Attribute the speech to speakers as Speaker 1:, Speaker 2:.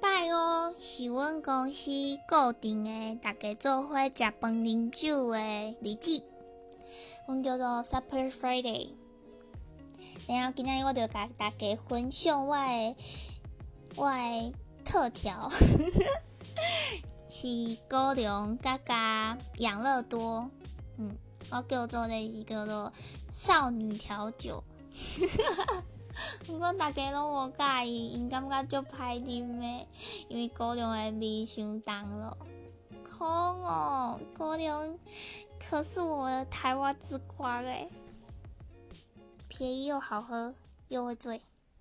Speaker 1: 拜五是阮公司固定的，大家做伙食饭啉酒的日子，阮叫做 Super Friday。然后今仔日我就甲大家分享我诶我诶特调，是高粱加加养乐多，嗯，我叫做咧是叫做少女调酒。毋过大家拢无介意，因感觉足歹啉诶，因为高粱诶味伤重咯。可恶，高粱可是我的台湾之光诶，便宜又好喝，又会醉。